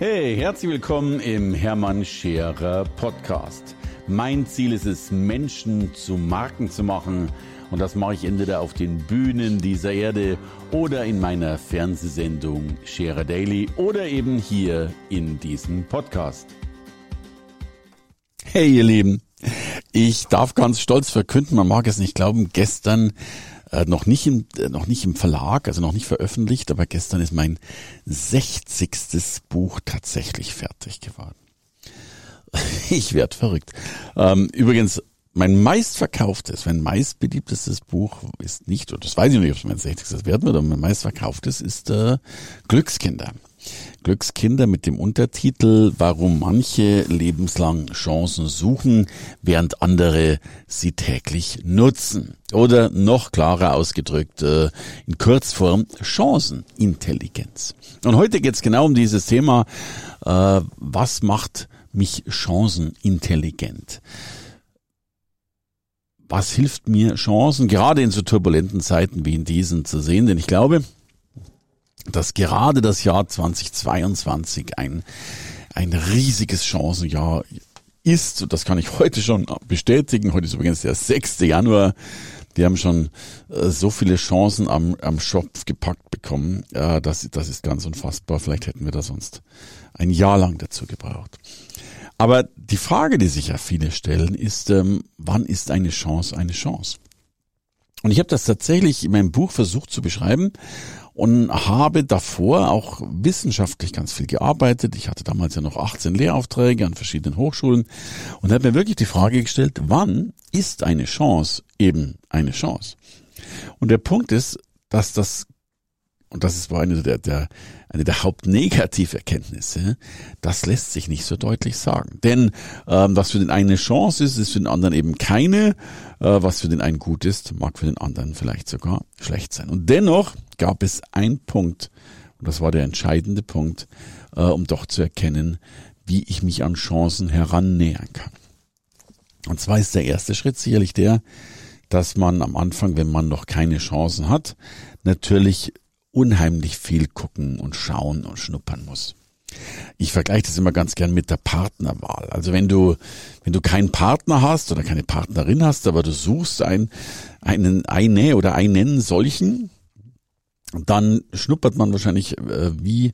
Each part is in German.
Hey, herzlich willkommen im Hermann Scherer Podcast. Mein Ziel ist es, Menschen zu Marken zu machen. Und das mache ich entweder auf den Bühnen dieser Erde oder in meiner Fernsehsendung Scherer Daily oder eben hier in diesem Podcast. Hey, ihr Lieben. Ich darf ganz stolz verkünden, man mag es nicht glauben, gestern äh, noch nicht im äh, noch nicht im Verlag, also noch nicht veröffentlicht, aber gestern ist mein 60. Buch tatsächlich fertig geworden. Ich werd verrückt. Ähm, übrigens, mein meistverkauftes, mein meistbeliebtestes Buch ist nicht, und das weiß ich nicht, ob es mein 60. werden wird, aber mein meistverkauftes ist äh, Glückskinder. Glückskinder mit dem Untertitel Warum manche lebenslang Chancen suchen, während andere sie täglich nutzen. Oder noch klarer ausgedrückt, äh, in Kurzform Chancenintelligenz. Und heute geht es genau um dieses Thema, äh, was macht mich chancenintelligent? Was hilft mir, Chancen gerade in so turbulenten Zeiten wie in diesen zu sehen? Denn ich glaube, dass gerade das Jahr 2022 ein, ein riesiges Chancenjahr ist. Und das kann ich heute schon bestätigen. Heute ist übrigens der 6. Januar. Die haben schon äh, so viele Chancen am, am Schopf gepackt bekommen. Äh, das, das ist ganz unfassbar. Vielleicht hätten wir da sonst ein Jahr lang dazu gebraucht. Aber die Frage, die sich ja viele stellen, ist, ähm, wann ist eine Chance eine Chance? Und ich habe das tatsächlich in meinem Buch versucht zu beschreiben und habe davor auch wissenschaftlich ganz viel gearbeitet. Ich hatte damals ja noch 18 Lehraufträge an verschiedenen Hochschulen und habe mir wirklich die Frage gestellt, wann ist eine Chance eben eine Chance? Und der Punkt ist, dass das und das war eine der, der, eine der Hauptnegativerkenntnisse, das lässt sich nicht so deutlich sagen. Denn ähm, was für den einen eine Chance ist, ist für den anderen eben keine. Äh, was für den einen gut ist, mag für den anderen vielleicht sogar schlecht sein. Und dennoch gab es einen Punkt, und das war der entscheidende Punkt, äh, um doch zu erkennen, wie ich mich an Chancen herannähern kann. Und zwar ist der erste Schritt sicherlich der, dass man am Anfang, wenn man noch keine Chancen hat, natürlich unheimlich viel gucken und schauen und schnuppern muss. Ich vergleiche das immer ganz gern mit der Partnerwahl. Also wenn du, wenn du keinen Partner hast oder keine Partnerin hast, aber du suchst einen, einen, eine oder einen solchen, dann schnuppert man wahrscheinlich äh, wie,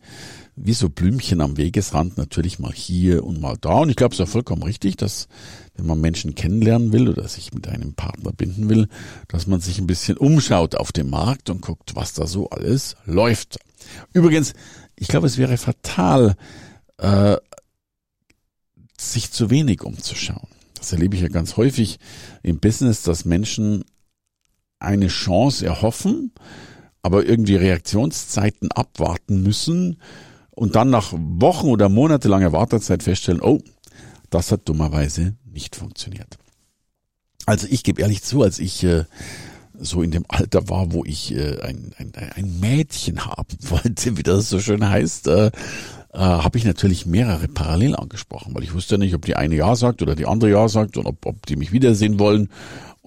wie so Blümchen am Wegesrand natürlich mal hier und mal da. Und ich glaube, es ist ja vollkommen richtig, dass wenn man Menschen kennenlernen will oder sich mit einem Partner binden will, dass man sich ein bisschen umschaut auf dem Markt und guckt, was da so alles läuft. Übrigens, ich glaube, es wäre fatal, äh, sich zu wenig umzuschauen. Das erlebe ich ja ganz häufig im Business, dass Menschen eine Chance erhoffen, aber irgendwie Reaktionszeiten abwarten müssen und dann nach Wochen oder monatelanger Wartezeit feststellen, oh, das hat dummerweise nicht funktioniert. Also ich gebe ehrlich zu, als ich äh, so in dem Alter war, wo ich äh, ein, ein, ein Mädchen haben wollte, wie das so schön heißt, äh, äh, habe ich natürlich mehrere parallel angesprochen, weil ich wusste nicht, ob die eine Ja sagt oder die andere Ja sagt und ob, ob die mich wiedersehen wollen.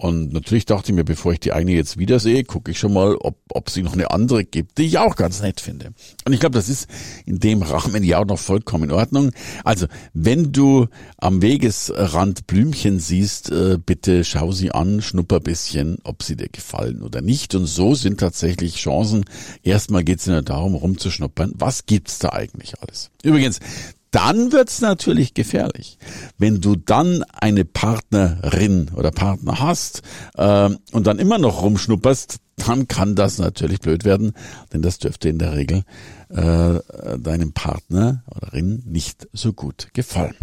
Und natürlich dachte ich mir, bevor ich die eine jetzt wiedersehe, gucke ich schon mal, ob, ob sie noch eine andere gibt, die ich auch ganz nett finde. Und ich glaube, das ist in dem Rahmen ja auch noch vollkommen in Ordnung. Also, wenn du am Wegesrand Blümchen siehst, äh, bitte schau sie an, schnupper bisschen, ob sie dir gefallen oder nicht. Und so sind tatsächlich Chancen. Erstmal geht es nur darum, rumzuschnuppern. Was gibt's da eigentlich alles? Übrigens, dann wird's natürlich gefährlich. Wenn du dann eine Partnerin oder Partner hast äh, und dann immer noch rumschnupperst, dann kann das natürlich blöd werden, denn das dürfte in der Regel äh, deinem Partner oder Rin nicht so gut gefallen.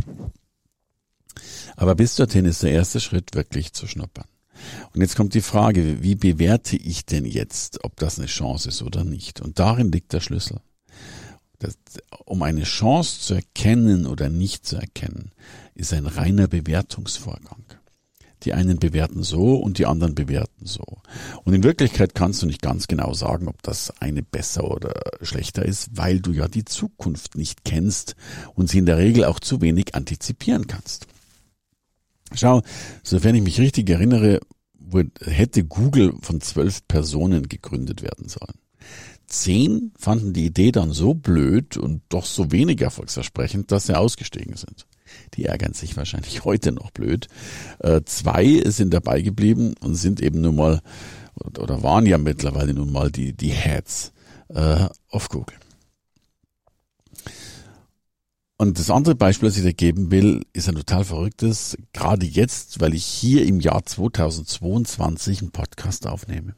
Aber bis dorthin ist der erste Schritt wirklich zu schnuppern. Und jetzt kommt die Frage, wie bewerte ich denn jetzt, ob das eine Chance ist oder nicht? Und darin liegt der Schlüssel. Das, um eine Chance zu erkennen oder nicht zu erkennen, ist ein reiner Bewertungsvorgang. Die einen bewerten so und die anderen bewerten so. Und in Wirklichkeit kannst du nicht ganz genau sagen, ob das eine besser oder schlechter ist, weil du ja die Zukunft nicht kennst und sie in der Regel auch zu wenig antizipieren kannst. Schau, sofern ich mich richtig erinnere, hätte Google von zwölf Personen gegründet werden sollen. Zehn fanden die Idee dann so blöd und doch so wenig erfolgsversprechend, dass sie ausgestiegen sind. Die ärgern sich wahrscheinlich heute noch blöd. Äh, zwei sind dabei geblieben und sind eben nun mal oder waren ja mittlerweile nun mal die die Heads äh, auf Google. Und das andere Beispiel, das ich dir geben will, ist ein total verrücktes, gerade jetzt, weil ich hier im Jahr 2022 einen Podcast aufnehme.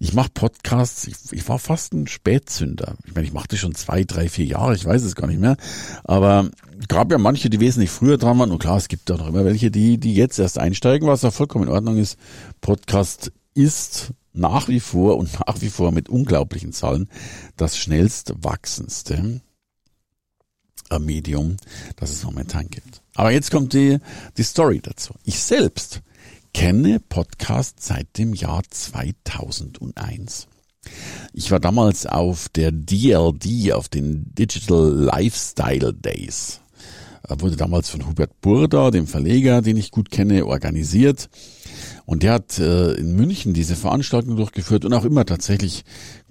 Ich mache Podcasts, ich, ich, war fast ein Spätzünder. Ich meine, ich machte schon zwei, drei, vier Jahre, ich weiß es gar nicht mehr. Aber gab ja manche, die wesentlich früher dran waren. Und klar, es gibt auch noch immer welche, die, die jetzt erst einsteigen, was auch vollkommen in Ordnung ist. Podcast ist nach wie vor und nach wie vor mit unglaublichen Zahlen das schnellst wachsendste Medium, das es momentan gibt. Aber jetzt kommt die, die Story dazu. Ich selbst kenne Podcast seit dem Jahr 2001. Ich war damals auf der DLD, auf den Digital Lifestyle Days. Wurde damals von Hubert Burda, dem Verleger, den ich gut kenne, organisiert. Und der hat äh, in München diese Veranstaltung durchgeführt und auch immer tatsächlich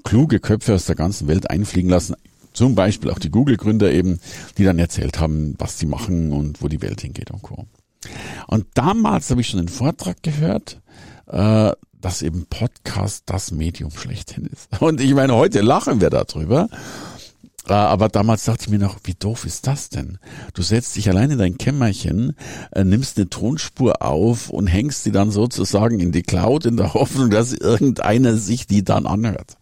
kluge Köpfe aus der ganzen Welt einfliegen lassen. Zum Beispiel auch die Google-Gründer eben, die dann erzählt haben, was sie machen und wo die Welt hingeht und Co. Und damals habe ich schon einen Vortrag gehört, äh, dass eben Podcast das Medium schlechthin ist. Und ich meine, heute lachen wir darüber. Äh, aber damals dachte ich mir noch, wie doof ist das denn? Du setzt dich allein in dein Kämmerchen, äh, nimmst eine Tonspur auf und hängst sie dann sozusagen in die Cloud in der Hoffnung, dass irgendeiner sich die dann anhört.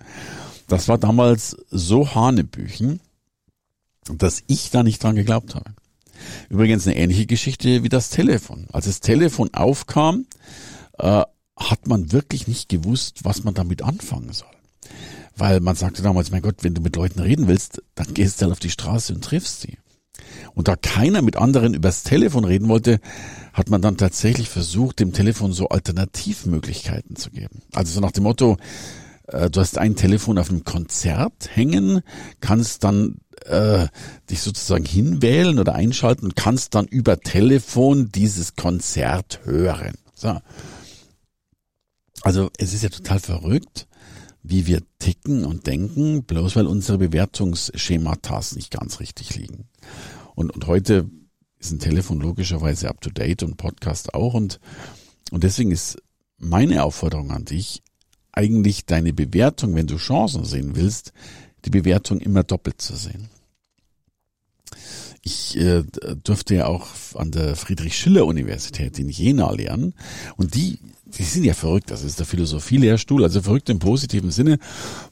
Das war damals so Hanebüchen, dass ich da nicht dran geglaubt habe. Übrigens eine ähnliche Geschichte wie das Telefon. Als das Telefon aufkam, äh, hat man wirklich nicht gewusst, was man damit anfangen soll. Weil man sagte damals, mein Gott, wenn du mit Leuten reden willst, dann gehst du halt auf die Straße und triffst sie. Und da keiner mit anderen übers Telefon reden wollte, hat man dann tatsächlich versucht, dem Telefon so Alternativmöglichkeiten zu geben. Also so nach dem Motto, du hast ein Telefon auf einem Konzert hängen, kannst dann äh, dich sozusagen hinwählen oder einschalten und kannst dann über Telefon dieses Konzert hören. So. Also es ist ja total verrückt, wie wir ticken und denken, bloß weil unsere Bewertungsschematas nicht ganz richtig liegen. Und, und heute ist ein Telefon logischerweise up to date und Podcast auch und, und deswegen ist meine Aufforderung an dich, eigentlich deine Bewertung, wenn du Chancen sehen willst, die Bewertung immer doppelt zu sehen. Ich äh, durfte ja auch an der Friedrich-Schiller-Universität in Jena lernen und die, die sind ja verrückt, das ist der Philosophielehrstuhl, also verrückt im positiven Sinne,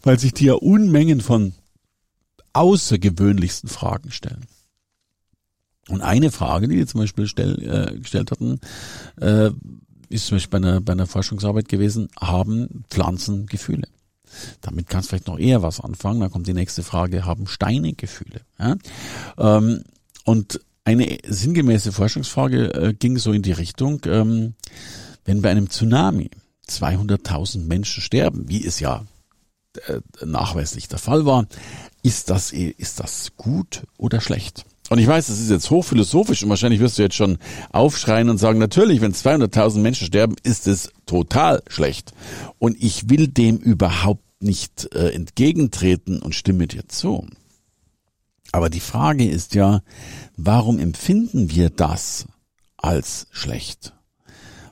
weil sich die ja Unmengen von außergewöhnlichsten Fragen stellen. Und eine Frage, die die zum Beispiel stell, äh, gestellt hatten, äh, ist zum Beispiel bei einer, bei einer Forschungsarbeit gewesen, haben Pflanzen Gefühle? Damit kannst du vielleicht noch eher was anfangen. Dann kommt die nächste Frage, haben Steine Gefühle? Ja? Ähm, und eine sinngemäße Forschungsfrage äh, ging so in die Richtung, ähm, wenn bei einem Tsunami 200.000 Menschen sterben, wie es ja äh, nachweislich der Fall war, ist das, ist das gut oder schlecht? Und ich weiß, das ist jetzt hochphilosophisch und wahrscheinlich wirst du jetzt schon aufschreien und sagen, natürlich, wenn 200.000 Menschen sterben, ist es total schlecht. Und ich will dem überhaupt nicht äh, entgegentreten und stimme dir zu. Aber die Frage ist ja, warum empfinden wir das als schlecht?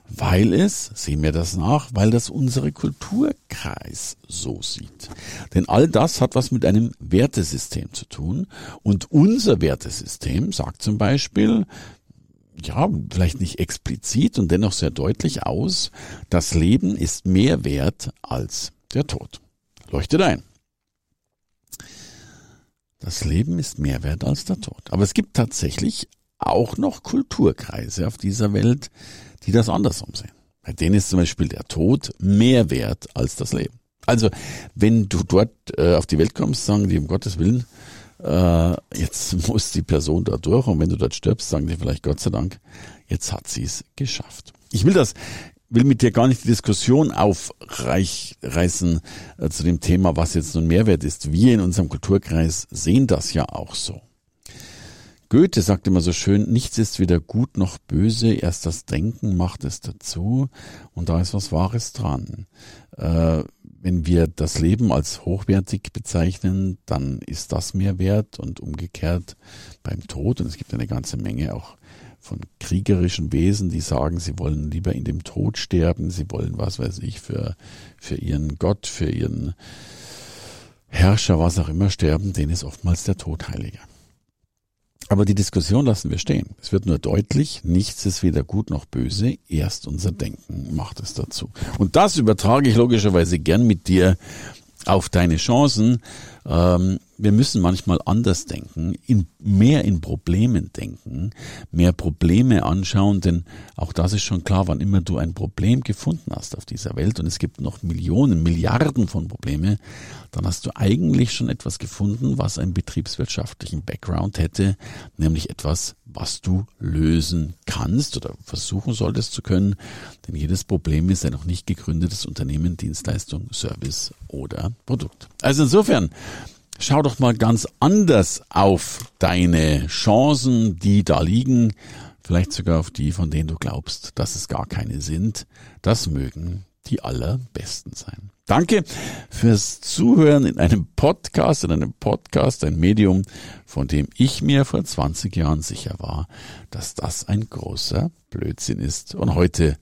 Weil es, sehen wir das nach, weil das unsere Kulturkreis so sieht. Denn all das hat was mit einem Wertesystem zu tun und unser Wertesystem sagt zum Beispiel, ja, vielleicht nicht explizit und dennoch sehr deutlich aus, das Leben ist mehr wert als der Tod. Leuchtet ein. Das Leben ist mehr wert als der Tod. Aber es gibt tatsächlich auch noch Kulturkreise auf dieser Welt, die das andersrum sehen. Bei denen ist zum Beispiel der Tod mehr wert als das Leben. Also wenn du dort äh, auf die Welt kommst, sagen die um Gottes Willen, äh, jetzt muss die Person da durch und wenn du dort stirbst, sagen die vielleicht Gott sei Dank, jetzt hat sie es geschafft. Ich will das, will mit dir gar nicht die Diskussion aufreißen äh, zu dem Thema, was jetzt nun Mehrwert ist. Wir in unserem Kulturkreis sehen das ja auch so. Goethe sagt immer so schön, nichts ist weder gut noch böse, erst das Denken macht es dazu und da ist was Wahres dran. Äh, wenn wir das Leben als hochwertig bezeichnen, dann ist das mehr wert und umgekehrt beim Tod. Und es gibt eine ganze Menge auch von kriegerischen Wesen, die sagen, sie wollen lieber in dem Tod sterben, sie wollen, was weiß ich, für, für ihren Gott, für ihren Herrscher, was auch immer sterben, denen ist oftmals der Tod heiliger. Aber die Diskussion lassen wir stehen. Es wird nur deutlich, nichts ist weder gut noch böse, erst unser Denken macht es dazu. Und das übertrage ich logischerweise gern mit dir auf deine Chancen. Ähm, wir müssen manchmal anders denken, in, mehr in Problemen denken, mehr Probleme anschauen, denn auch das ist schon klar, wann immer du ein Problem gefunden hast auf dieser Welt und es gibt noch Millionen, Milliarden von Probleme, dann hast du eigentlich schon etwas gefunden, was einen betriebswirtschaftlichen Background hätte, nämlich etwas, was du lösen kannst oder versuchen solltest zu können, denn jedes Problem ist ein noch nicht gegründetes Unternehmen, Dienstleistung, Service oder Produkt. Also insofern, schau doch mal ganz anders auf deine Chancen, die da liegen, vielleicht sogar auf die, von denen du glaubst, dass es gar keine sind. Das mögen die allerbesten sein. Danke fürs Zuhören in einem Podcast, in einem Podcast, ein Medium, von dem ich mir vor 20 Jahren sicher war, dass das ein großer Blödsinn ist und heute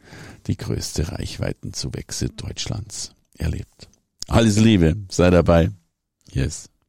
die größte Reichweitenzuwächse Deutschlands erlebt. Alles Liebe, sei dabei. Yes